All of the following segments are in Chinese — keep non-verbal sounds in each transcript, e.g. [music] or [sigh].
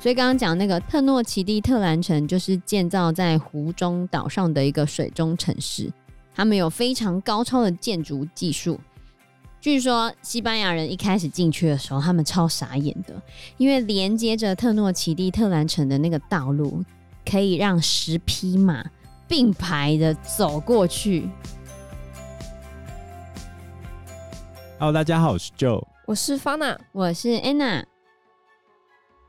所以刚刚讲那个特诺奇蒂特兰城，就是建造在湖中岛上的一个水中城市，他们有非常高超的建筑技术。据说西班牙人一开始进去的时候，他们超傻眼的，因为连接着特诺奇蒂特兰城的那个道路，可以让十匹马并排的走过去。Hello，大家好，我是 Joe，我是 Fana，我是 Anna。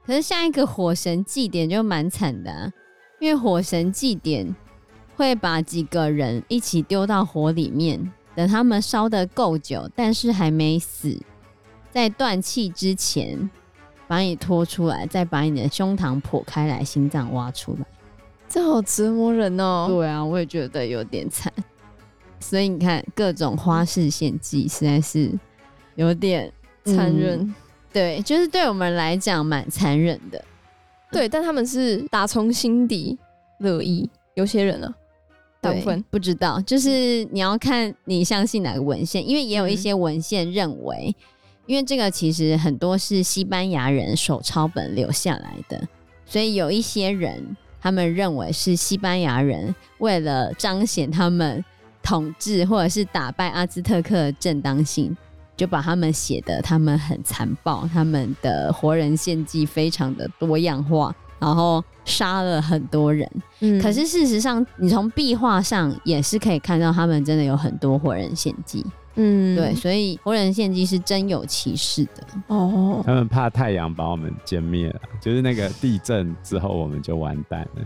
可是下一个火神祭典就蛮惨的啊，因为火神祭典会把几个人一起丢到火里面。等他们烧得够久，但是还没死，在断气之前把你拖出来，再把你的胸膛剖开来，心脏挖出来，这好折磨人哦。对啊，我也觉得有点惨。所以你看，各种花式献祭实在是有点残忍。嗯。对，就是对我们来讲蛮残忍的。对，但他们是打从心底乐意。有些人呢、啊。对，不知道，就是你要看你相信哪个文献，因为也有一些文献认为，因为这个其实很多是西班牙人手抄本留下来的，所以有一些人他们认为是西班牙人为了彰显他们统治或者是打败阿兹特克的正当性，就把他们写的他们很残暴，他们的活人献祭非常的多样化。然后杀了很多人，嗯，可是事实上，你从壁画上也是可以看到，他们真的有很多活人献祭，嗯，对，所以活人献祭是真有其事的哦。他们怕太阳把我们歼灭了，就是那个地震之后我们就完蛋了。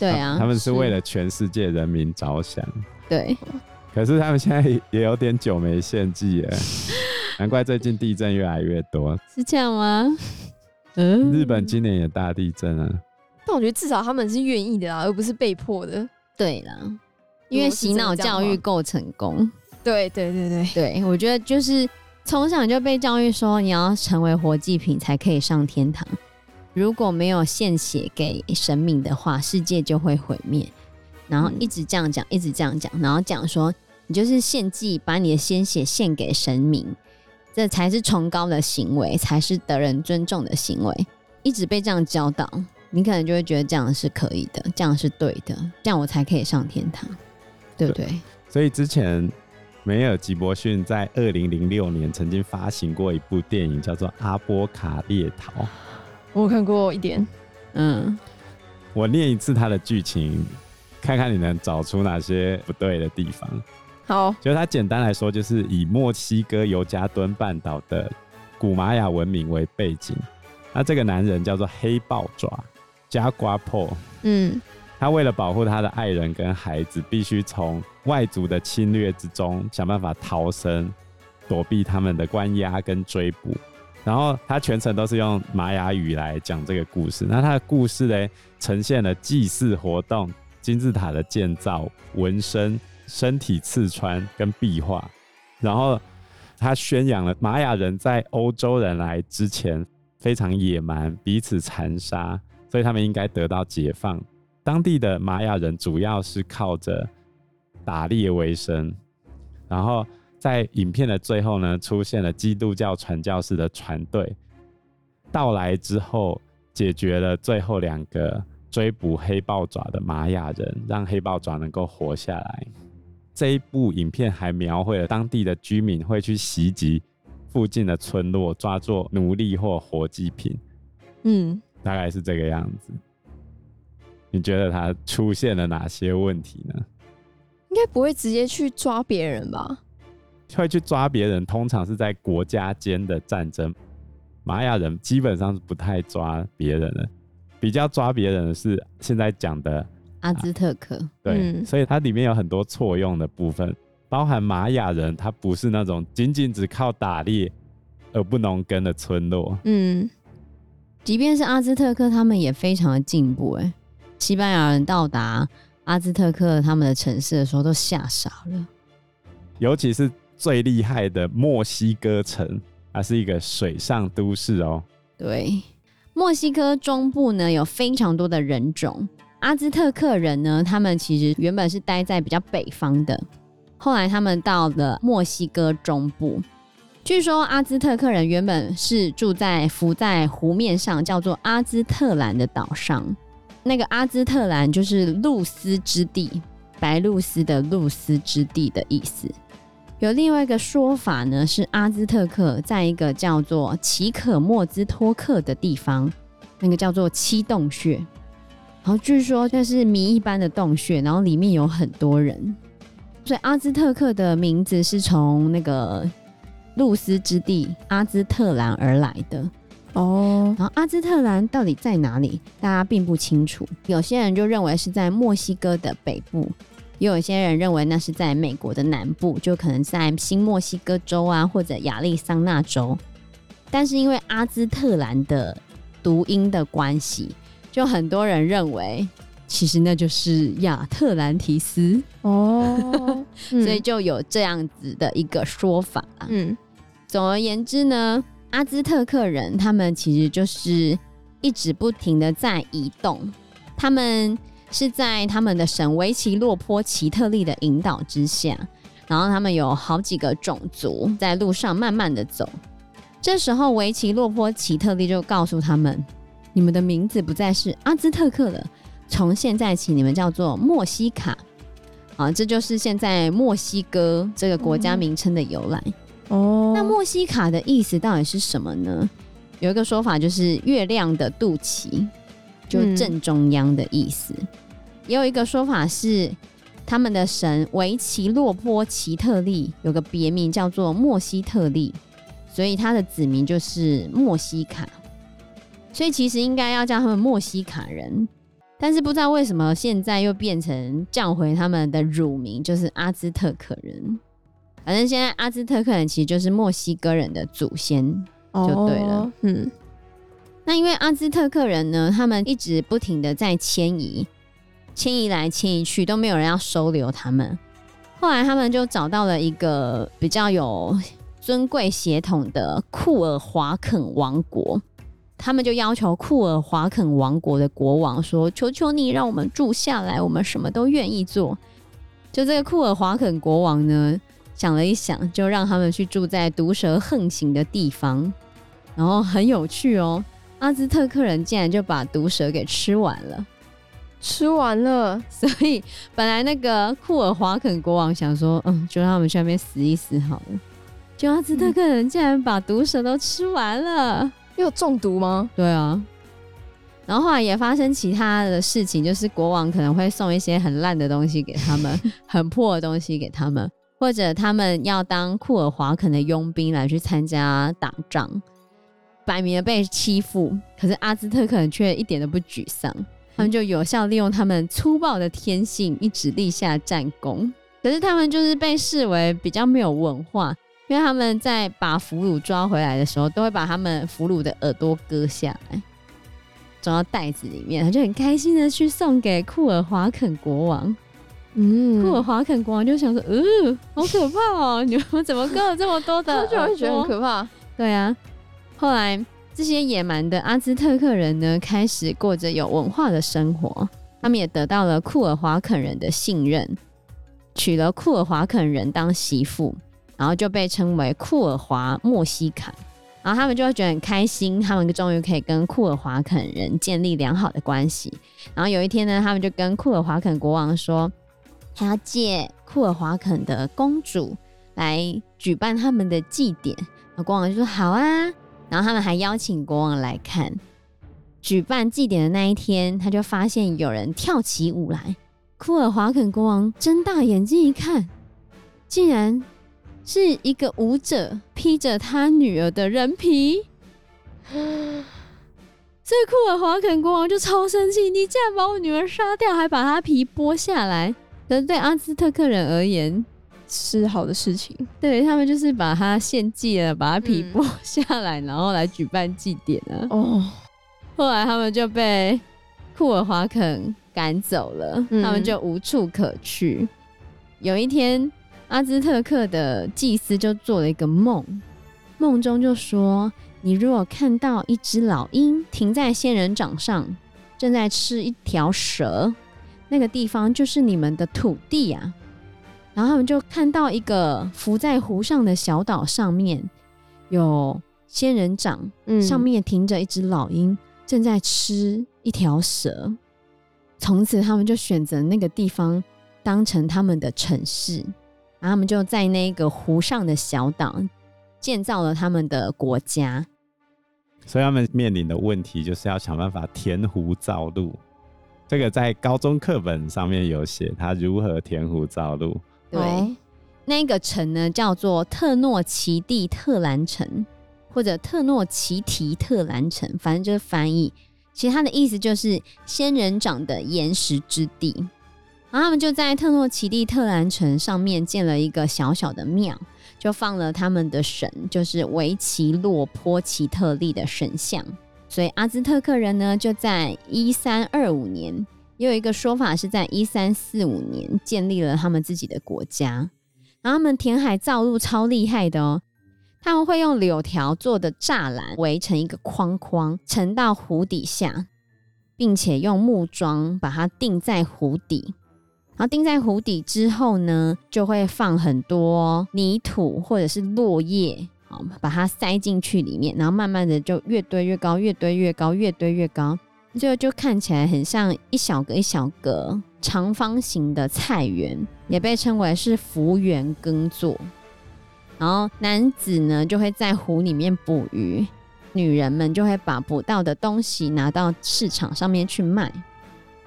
对啊，他们是为了全世界人民着想。对，可是他们现在也有点久没献祭了，[laughs] 难怪最近地震越来越多。是这样吗？[laughs] 嗯，日本今年也大地震啊，但我觉得至少他们是愿意的啊，而不是被迫的。对啦，因为洗脑教育够成功。对对对对对，我觉得就是从小就被教育说你要成为活祭品才可以上天堂，如果没有献血给神明的话，世界就会毁灭。然后一直这样讲，一直这样讲，然后讲说你就是献祭，把你的鲜血献给神明。这才是崇高的行为，才是得人尊重的行为。一直被这样教导，你可能就会觉得这样是可以的，这样是对的，这样我才可以上天堂，对不对？对，所以之前梅尔吉伯逊在二零零六年曾经发行过一部电影，叫做《阿波卡列逃》。我看过一点，嗯，我念一次他的剧情，看看你能找出哪些不对的地方。好，就是它简单来说，就是以墨西哥尤加敦半岛的古玛雅文明为背景。那这个男人叫做黑豹爪 Jaguar Paw，嗯，他为了保护他的爱人跟孩子，必须从外族的侵略之中想办法逃生，躲避他们的关押跟追捕。然后他全程都是用玛雅语来讲这个故事。那他的故事呢，呈现了祭祀活动、金字塔的建造、纹身。身体刺穿跟壁画，然后他宣扬了玛雅人在欧洲人来之前非常野蛮，彼此残杀，所以他们应该得到解放。当地的玛雅人主要是靠着打猎为生，然后在影片的最后呢，出现了基督教传教士的船队到来之后，解决了最后两个追捕黑豹爪的玛雅人，让黑豹爪能够活下来。这一部影片还描绘了当地的居民会去袭击附近的村落，抓作奴隶或活祭品。嗯，大概是这个样子。你觉得他出现了哪些问题呢？应该不会直接去抓别人吧？会去抓别人，通常是在国家间的战争。玛雅人基本上是不太抓别人的，比较抓别人的是现在讲的。阿兹特克，啊、对，嗯、所以它里面有很多错用的部分，包含玛雅人，他不是那种仅仅只靠打猎而不农耕的村落。嗯，即便是阿兹特克，他们也非常的进步。哎，西班牙人到达阿兹特克他们的城市的时候，都吓傻了。尤其是最厉害的墨西哥城，它是一个水上都市哦。对，墨西哥中部呢，有非常多的人种。阿兹特克人呢，他们其实原本是待在比较北方的，后来他们到了墨西哥中部，据说阿兹特克人原本是住在浮在湖面上，叫做阿兹特兰的岛上。那个阿兹特兰就是露丝之地，白露丝的露丝之地的意思。有另外一个说法呢，是阿兹特克在一个叫做奇可莫兹托克的地方，那个叫做七洞穴。然后据说这是谜一般的洞穴，然后里面有很多人，所以阿兹特克的名字是从那个。露丝之地阿兹特兰而来的哦，然后阿兹特兰到底在哪里？大家并不清楚。有些人就认为是在墨西哥的北部，也有些人认为那是在美国的南部，就可能在新墨西哥州啊，或者亚利桑那州。但是因为阿兹特兰的读音的关系，就很多人认为其实那就是亚特兰提斯哦，[laughs] 所以就有这样子的一个说法。嗯。总而言之呢，阿兹特克人他们其实就是一直不停的在移动，他们是在他们的神维奇洛坡奇特利的引导之下，然后他们有好几个种族在路上慢慢的走。这时候维奇洛坡奇特利就告诉他们：“你们的名字不再是阿兹特克了，从现在起你们叫做墨西卡。”啊，这就是现在墨西哥这个国家名称的由来。嗯哦，那墨西卡的意思到底是什么呢？有一个说法就是月亮的肚脐，就正中央的意思。嗯、也有一个说法是，他们的神维奇洛波奇特利有个别名叫做墨西特利，所以他的子民就是墨西卡。所以其实应该要叫他们墨西卡人，但是不知道为什么现在又变成叫回他们的乳名，就是阿兹特克人。反正现在阿兹特克人其实就是墨西哥人的祖先，就对了。哦、嗯，那因为阿兹特克人呢，他们一直不停的在迁移，迁移来迁移去，都没有人要收留他们。后来他们就找到了一个比较有尊贵血统的库尔华肯王国，他们就要求库尔华肯王国的国王说：“求求你让我们住下来，我们什么都愿意做。”就这个库尔华肯国王呢。想了一想，就让他们去住在毒蛇横行的地方，然后很有趣哦。阿兹特克人竟然就把毒蛇给吃完了，吃完了。[laughs] 所以本来那个库尔华肯国王想说，嗯，就让他们去那边死一死好了。就阿兹特克人竟然把毒蛇都吃完了，又中毒吗？对啊。然后后来也发生其他的事情，就是国王可能会送一些很烂的东西给他们，[laughs] 很破的东西给他们。或者他们要当库尔华肯的佣兵来去参加打仗，摆明了被欺负，可是阿兹特克人却一点都不沮丧，他们就有效利用他们粗暴的天性，一直立下战功。可是他们就是被视为比较没有文化，因为他们在把俘虏抓回来的时候，都会把他们俘虏的耳朵割下来，装到袋子里面，他就很开心的去送给库尔华肯国王。嗯，库尔华肯国王就想说，呃，好可怕哦！你们怎么割了这么多的？[laughs] 他就会觉得很可怕。对啊，后来这些野蛮的阿兹特克人呢，开始过着有文化的生活。他们也得到了库尔华肯人的信任，娶了库尔华肯人当媳妇，然后就被称为库尔华莫西卡。然后他们就会觉得很开心，他们终于可以跟库尔华肯人建立良好的关系。然后有一天呢，他们就跟库尔华肯国王说。还要借库尔华肯的公主来举办他们的祭典，那国王就说好啊，然后他们还邀请国王来看。举办祭典的那一天，他就发现有人跳起舞来。库尔华肯国王睁大眼睛一看，竟然是一个舞者披着他女儿的人皮。[gasps] 所以库尔华肯国王就超生气，你竟然把我女儿杀掉，还把她皮剥下来。可是对阿兹特克人而言是好的事情，对他们就是把它献祭了，把它皮剥下来，嗯、然后来举办祭典啊。哦，后来他们就被库尔华肯赶走了，嗯、他们就无处可去。有一天，阿兹特克的祭司就做了一个梦，梦中就说：“你如果看到一只老鹰停在仙人掌上，正在吃一条蛇。”那个地方就是你们的土地啊，然后他们就看到一个浮在湖上的小岛上面有仙人掌，嗯上面停着一只老鹰，正在吃一条蛇。从此，他们就选择那个地方当成他们的城市，然后他们就在那个湖上的小岛建造了他们的国家。所以他们面临的问题就是要想办法填湖造陆。这个在高中课本上面有写，他如何填湖造陆。对，那个城呢叫做特诺奇蒂特兰城，或者特诺奇提特兰城，反正就是翻译。其实它的意思就是仙人掌的岩石之地。然后他们就在特诺奇蒂特兰城上面建了一个小小的庙，就放了他们的神，就是维奇洛波奇特利的神像。所以阿兹特克人呢，就在一三二五年，也有一个说法是在一三四五年建立了他们自己的国家。然后他们填海造陆超厉害的哦。他们会用柳条做的栅栏围成一个框框，沉到湖底下，并且用木桩把它钉在湖底。然后钉在湖底之后呢，就会放很多泥土或者是落叶，好，把它塞进去里面，然后慢慢的就越堆越高，越堆越高，越堆越高，最后就看起来很像一小格一小格长方形的菜园，也被称为是福园耕作。然后男子呢就会在湖里面捕鱼，女人们就会把捕到的东西拿到市场上面去卖。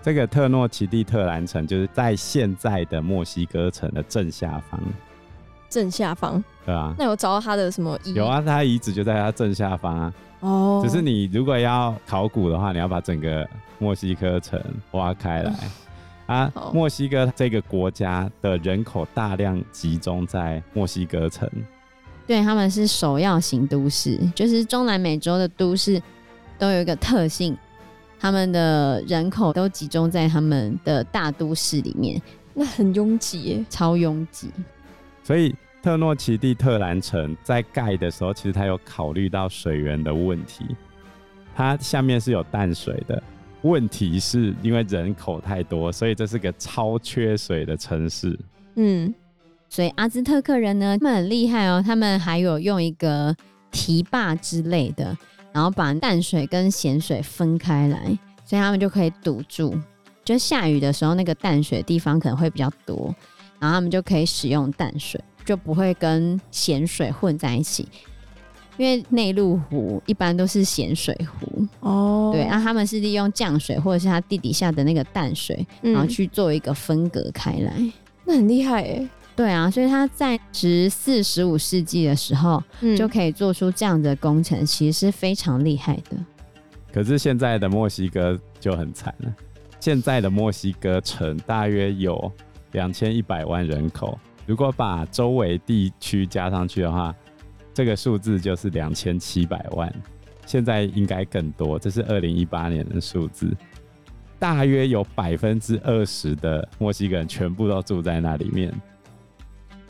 这个特诺奇蒂特兰城就是在现在的墨西哥城的正下方，正下方。对啊，那有找到他的什么遗？有啊，他遗址就在他正下方啊。哦，只是你如果要考古的话，你要把整个墨西哥城挖开来。[laughs] 啊，墨西哥这个国家的人口大量集中在墨西哥城，对，他们是首要型都市，就是中南美洲的都市都有一个特性，他们的人口都集中在他们的大都市里面，那很拥挤耶。超拥挤。所以特诺奇蒂特兰城在盖的时候，其实它有考虑到水源的问题，它下面是有淡水的。问题是因为人口太多，所以这是个超缺水的城市。嗯，所以阿兹特克人呢，他们很厉害哦，他们还有用一个堤坝之类的，然后把淡水跟咸水分开来，所以他们就可以堵住。就下雨的时候，那个淡水地方可能会比较多，然后他们就可以使用淡水，就不会跟咸水混在一起。因为内陆湖一般都是咸水湖，哦，对，啊，他们是利用降水或者是它地底下的那个淡水，嗯然后去做一个分隔开来。那很厉害哎。对啊，所以他在十四、十五世纪的时候、嗯就可以做出这样的工程，其实是非常厉害的。可是现在的墨西哥就很惨了，现在的墨西哥城大约有两千一百万人口，如果把周围地区加上去的话，这个数字就是两千七百万。现在应该更多，这是二零一八年的数字。大约有百分之二十的墨西哥人全部都住在那里面，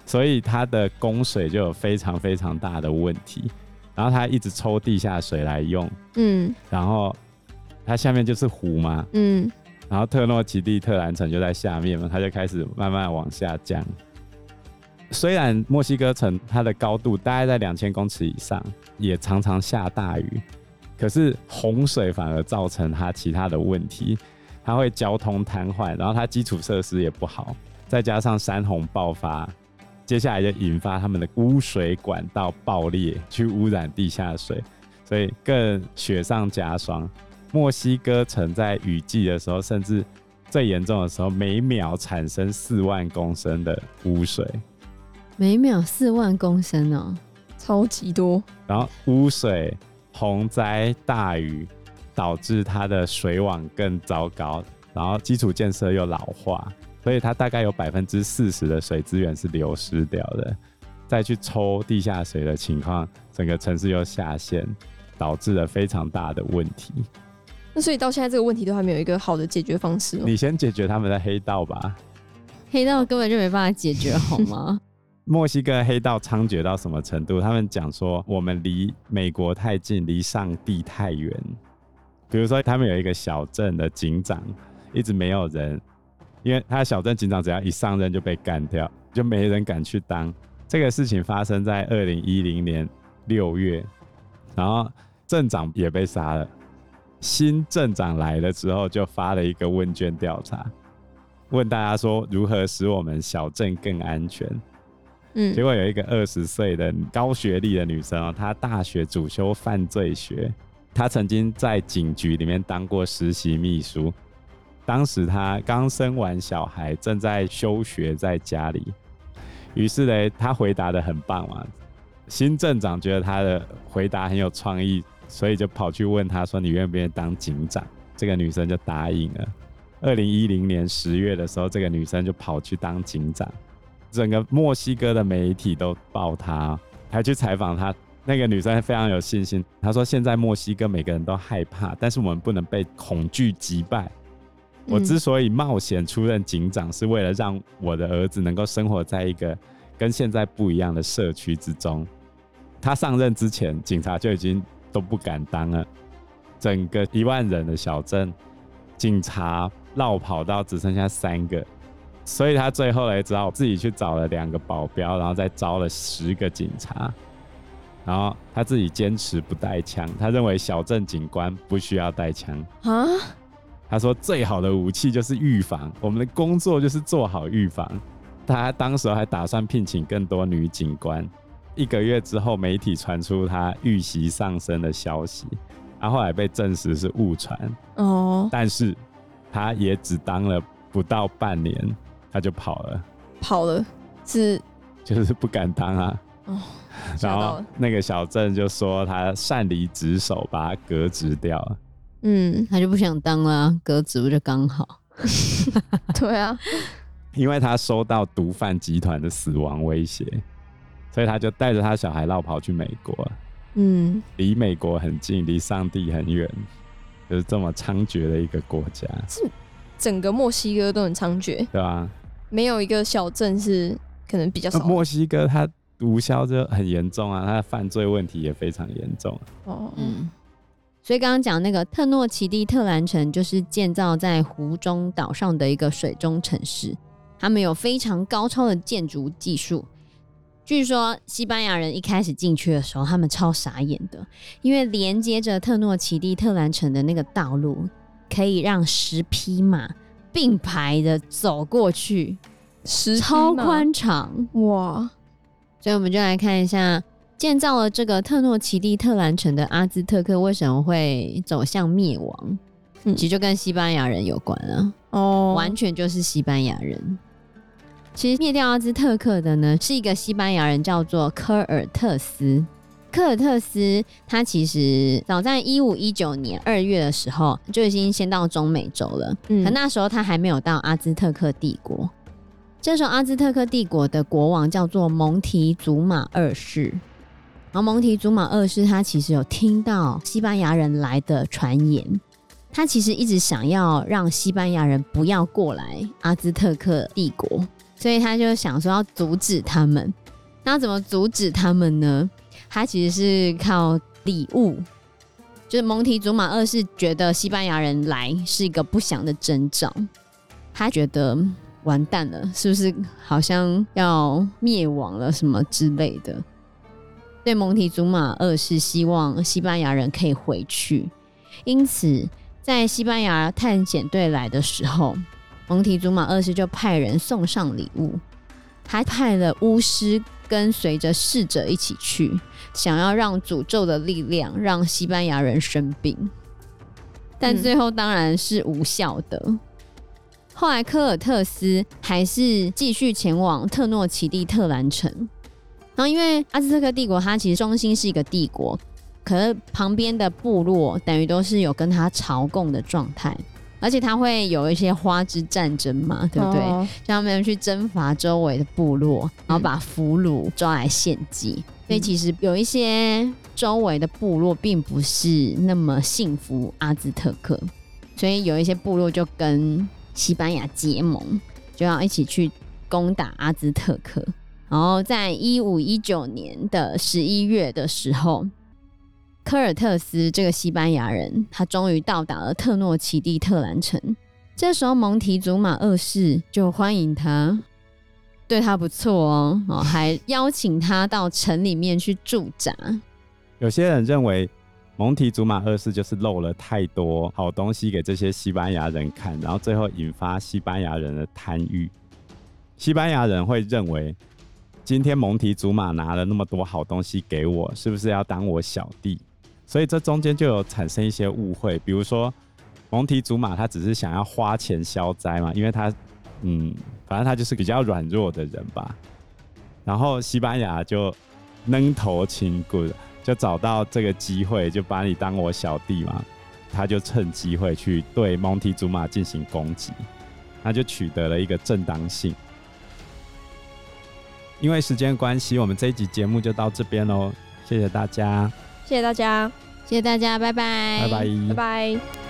所以它的供水就有非常非常大的问题。然后它一直抽地下水来用，嗯然后它下面就是湖嘛，嗯，然后特诺奇蒂特兰城就在下面嘛，它就开始慢慢往下降。虽然墨西哥城它的高度大概在两千公尺以上，也常常下大雨，可是洪水反而造成它其他的问题，它会交通瘫痪，然后它基础设施也不好，再加上山洪爆发，接下来就引发他们的污水管道爆裂，去污染地下水，所以更雪上加霜。墨西哥城在雨季的时候，甚至最严重的时候，每秒产生四万公升的污水。每秒四万公升哦，超级多。然后污水、洪灾、大雨导致它的水网更糟糕，然后基础建设又老化，所以它大概有百分之四十的水资源是流失掉的。再去抽地下水的情况，整个城市又下陷，导致了非常大的问题。那所以到现在这个问题都还没有一个好的解决方式吗？你先解决他们的黑道吧。黑道根本就没办法解决，好吗？墨西哥黑道猖獗到什么程度？他们讲说，我们离美国太近，离上帝太远。比如说，他们有一个小镇的警长，一直没有人，因为他小镇警长只要一上任就被干掉，就没人敢去当。这个事情发生在二零一零年，六月，然后镇长也被杀了。新镇长来了之后，就发了一个问卷调查，问大家说如何使我们小镇更安全。结果有一个二十岁的高学历的女生哦，她大学主修犯罪学，她曾经在警局里面当过实习秘书。当时她刚生完小孩，正在休学在家里。于是呢，她回答得很棒嘛。新镇长觉得她的回答很有创意。所以就跑去问她说：“你愿不愿意当警长？”这个女生就答应了。二零一零年十月的时候，这个女生就跑去当警长。整个墨西哥的媒体都报他，还去采访他。那个女生非常有信心，她说：“现在墨西哥每个人都害怕，但是我们不能被恐惧击败。我之所以冒险出任警长，是为了让我的儿子能够生活在一个跟现在不一样的社区之中。”他上任之前，警察就已经。都不敢当了，整个一万人的小镇，警察绕跑到只剩下三个，所以他最后也只好自己去找了两个保镖，然后再招了十个警察，然后他自己坚持不带枪，他认为小镇警官不需要带枪啊。他说最好的武器就是预防，我们的工作就是做好预防。他当时还打算聘请更多女警官。一个月之后，媒体传出他遇袭上身的消息，然后后来被证实是误传。哦，但是他也只当了不到半年，他就跑了。跑了是 [laughs] 就是不敢当啊。哦，[laughs] 然后那个小镇就说他擅离职守，把他革职掉了。嗯，[laughs] 他就不想当了，革职不就刚好？对啊，因为他收到毒贩集团的死亡威胁。所以他就带着他小孩落跑去美国，嗯，离美国很近，离上帝很远，就是这么猖獗的一个国家。是整个墨西哥都很猖獗，对啊，没有一个小镇是可能比较少。墨西哥它毒枭就很严重啊，它的犯罪问题也非常严重。哦，嗯，所以刚刚讲那个特诺奇蒂特兰城，就是建造在湖中岛上的一个水中城市，他们有非常高超的建筑技术。据说西班牙人一开始进去的时候，他们超傻眼的，因为连接着特诺奇蒂特兰城的那个道路，可以让十匹马并排的走过去，十超宽敞哇！所以我们就来看一下，建造了这个特诺奇蒂特兰城的阿兹特克为什么会走向灭亡？嗯，其实就跟西班牙人有关啊哦，完全就是西班牙人。其实灭掉阿兹特克的呢，是一个西班牙人，叫做科尔特斯。科尔特斯他其实早在一五一九年二月的时候就已经先到中美洲了，嗯，可那时候他还没有到阿兹特克帝国。这时候阿兹特克帝国的国王叫做蒙提祖马二世，然后蒙提祖马二世他其实有听到西班牙人来的传言，他其实一直想要让西班牙人不要过来阿兹特克帝国。所以他就想说要阻止他们，那怎么阻止他们呢？他其实是靠礼物，就是蒙提祖马二世觉得西班牙人来是一个不祥的征兆，他觉得完蛋了，是不是好像要灭亡了什么之类的？所以蒙提祖马二世希望西班牙人可以回去，因此在西班牙探险队来的时候。蒙提祖马二世就派人送上礼物，还派了巫师跟随着逝者一起去，想要让诅咒的力量让西班牙人生病，但最后当然是无效的。嗯、后来科尔特斯还是继续前往特诺奇蒂特兰城，然后因为阿兹特克帝国它其实中心是一个帝国，可是旁边的部落等于都是有跟他朝贡的状态。而且他会有一些花枝战争嘛，对不对？他们去征伐周围的部落，然后把俘虏抓来献祭。嗯、所以其实有一些周围的部落并不是那么信服阿兹特克，所以有一些部落就跟西班牙结盟，就要一起去攻打阿兹特克。然后在一五一九年的十一月的时候。科尔特斯这个西班牙人，他终于到达了特诺奇蒂特兰城。这时候，蒙提祖马二世就欢迎他，对他不错哦，哦，还邀请他到城里面去驻扎。有些人认为蒙提祖玛二世就是漏了太多好东西给这些西班牙人看，然后最后引发西班牙人的贪欲。西班牙人会认为，今天蒙提祖玛拿了那么多好东西给我，是不是要当我小弟？所以这中间就有产生一些误会，比如说蒙提祖玛他只是想要花钱消灾嘛，因为他嗯，反正他就是比较软弱的人吧。然后西班牙就愣头轻棍，就找到这个机会，就把你当我小弟嘛，他就趁机会去对蒙提祖玛进行攻击，那就取得了一个正当性。因为时间关系，我们这一集节目就到这边喽，谢谢大家。谢谢大家，谢谢大家，拜拜，拜拜，拜拜。